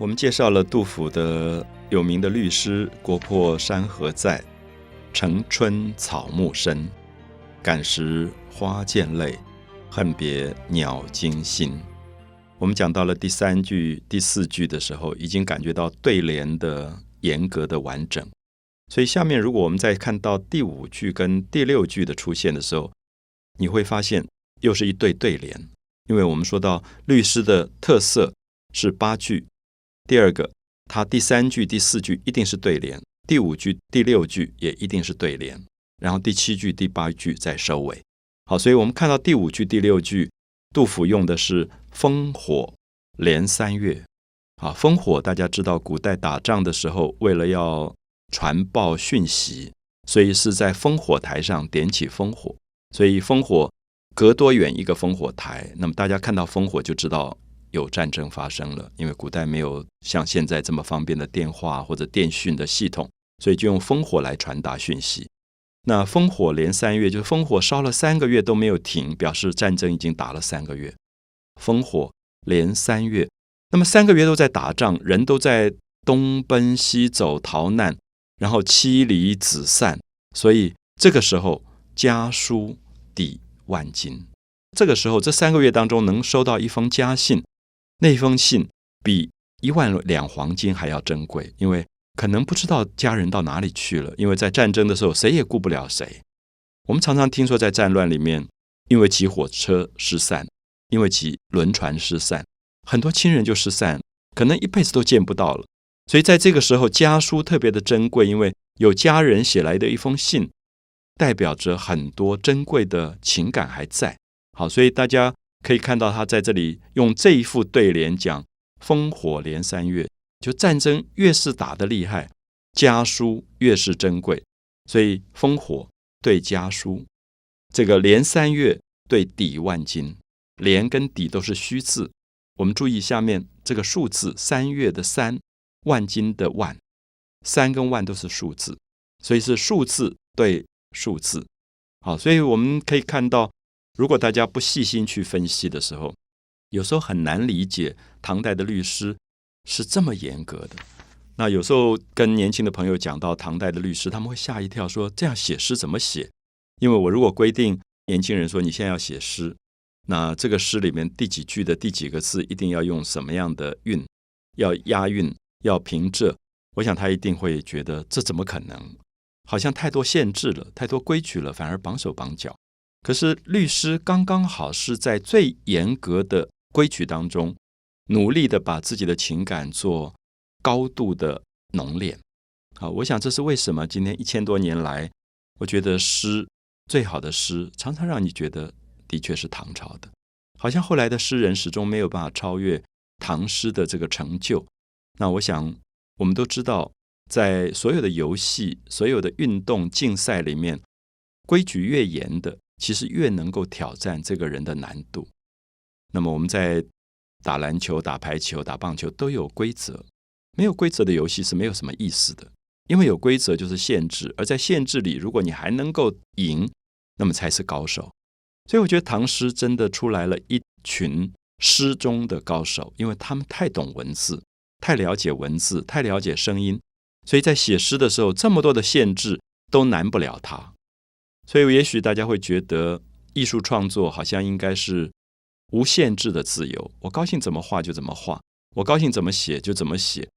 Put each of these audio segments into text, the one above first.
我们介绍了杜甫的有名的律诗“国破山河在，城春草木深。感时花溅泪，恨别鸟惊心。”我们讲到了第三句、第四句的时候，已经感觉到对联的严格的完整。所以下面，如果我们再看到第五句跟第六句的出现的时候，你会发现又是一对对联。因为我们说到律诗的特色是八句。第二个，它第三句、第四句一定是对联，第五句、第六句也一定是对联，然后第七句、第八句再收尾。好，所以我们看到第五句、第六句，杜甫用的是烽火连三月。啊，烽火大家知道，古代打仗的时候，为了要传报讯息，所以是在烽火台上点起烽火，所以烽火隔多远一个烽火台，那么大家看到烽火就知道。有战争发生了，因为古代没有像现在这么方便的电话或者电讯的系统，所以就用烽火来传达讯息。那烽火连三月，就是烽火烧了三个月都没有停，表示战争已经打了三个月。烽火连三月，那么三个月都在打仗，人都在东奔西走逃难，然后妻离子散，所以这个时候家书抵万金。这个时候这三个月当中能收到一封家信。那封信比一万两黄金还要珍贵，因为可能不知道家人到哪里去了。因为在战争的时候，谁也顾不了谁。我们常常听说，在战乱里面，因为骑火车失散，因为骑轮船失散，很多亲人就失散，可能一辈子都见不到了。所以在这个时候，家书特别的珍贵，因为有家人写来的一封信，代表着很多珍贵的情感还在。好，所以大家。可以看到，他在这里用这一副对联讲“烽火连三月”，就战争越是打得厉害，家书越是珍贵。所以“烽火”对家书，这个“连三月”对抵万金，“连”跟“抵”都是虚字。我们注意下面这个数字“三月”的“三”，“万金”的“万”，“三”跟“万”都是数字，所以是数字对数字。好，所以我们可以看到。如果大家不细心去分析的时候，有时候很难理解唐代的律师是这么严格的。那有时候跟年轻的朋友讲到唐代的律师，他们会吓一跳，说这样写诗怎么写？因为我如果规定年轻人说你现在要写诗，那这个诗里面第几句的第几个字一定要用什么样的韵，要押韵，要平仄，我想他一定会觉得这怎么可能？好像太多限制了，太多规矩了，反而绑手绑脚。可是律师刚刚好是在最严格的规矩当中，努力的把自己的情感做高度的浓练。好，我想这是为什么今天一千多年来，我觉得诗最好的诗常常让你觉得的确是唐朝的，好像后来的诗人始终没有办法超越唐诗的这个成就。那我想我们都知道，在所有的游戏、所有的运动竞赛里面，规矩越严的。其实越能够挑战这个人的难度。那么我们在打篮球、打排球、打棒球都有规则，没有规则的游戏是没有什么意思的。因为有规则就是限制，而在限制里，如果你还能够赢，那么才是高手。所以我觉得唐诗真的出来了一群诗中的高手，因为他们太懂文字，太了解文字，太了解声音，所以在写诗的时候，这么多的限制都难不了他。所以，也许大家会觉得艺术创作好像应该是无限制的自由，我高兴怎么画就怎么画，我高兴怎么写就怎么写。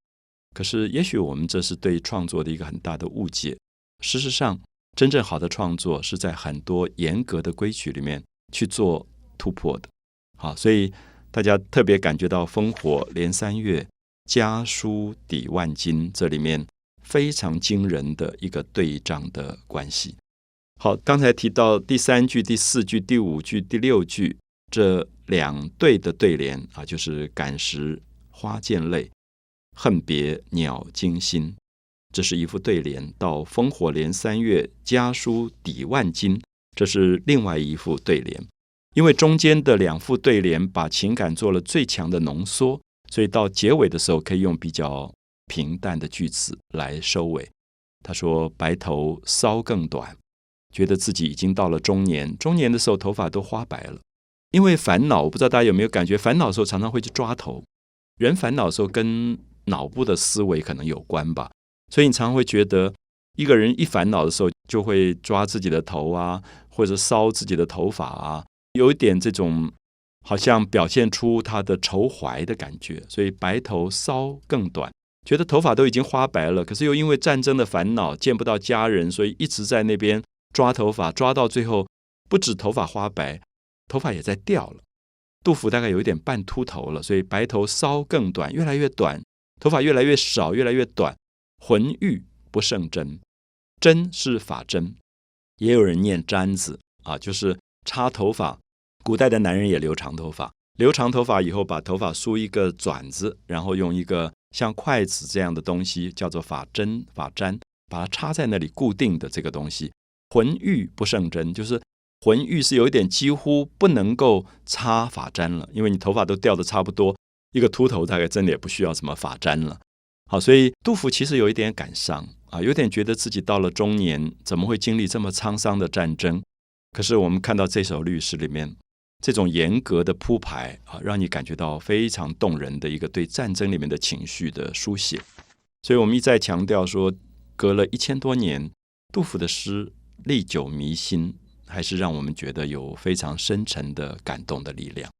可是，也许我们这是对创作的一个很大的误解。事实上，真正好的创作是在很多严格的规矩里面去做突破的。好，所以大家特别感觉到“烽火连三月，家书抵万金”这里面非常惊人的一个对仗的关系。好，刚才提到第三句、第四句、第五句、第六句这两对的对联啊，就是“感时花溅泪，恨别鸟惊心”，这是一副对联。到“烽火连三月，家书抵万金”，这是另外一副对联。因为中间的两副对联把情感做了最强的浓缩，所以到结尾的时候可以用比较平淡的句子来收尾。他说：“白头搔更短。”觉得自己已经到了中年，中年的时候头发都花白了，因为烦恼。我不知道大家有没有感觉，烦恼的时候常常会去抓头。人烦恼的时候跟脑部的思维可能有关吧。所以你常常会觉得，一个人一烦恼的时候，就会抓自己的头啊，或者烧自己的头发啊，有一点这种好像表现出他的愁怀的感觉。所以白头搔更短，觉得头发都已经花白了，可是又因为战争的烦恼，见不到家人，所以一直在那边抓头发，抓到最后，不止头发花白，头发也在掉了。杜甫大概有一点半秃头了，所以白头搔更短，越来越短，头发越来越少，越来越短。浑欲不胜针，针是发针，也有人念簪子啊，就是插头发。古代的男人也留长头发，留长头发以后，把头发梳一个转子，然后用一个像筷子这样的东西，叫做发针、发簪，把它插在那里固定的这个东西。浑欲不胜针，就是。浑欲是有一点几乎不能够插发簪了，因为你头发都掉的差不多，一个秃头大概真的也不需要什么发簪了。好，所以杜甫其实有一点感伤啊，有点觉得自己到了中年，怎么会经历这么沧桑的战争？可是我们看到这首律诗里面这种严格的铺排啊，让你感觉到非常动人的一个对战争里面的情绪的书写。所以我们一再强调说，隔了一千多年，杜甫的诗历久弥新。还是让我们觉得有非常深沉的感动的力量。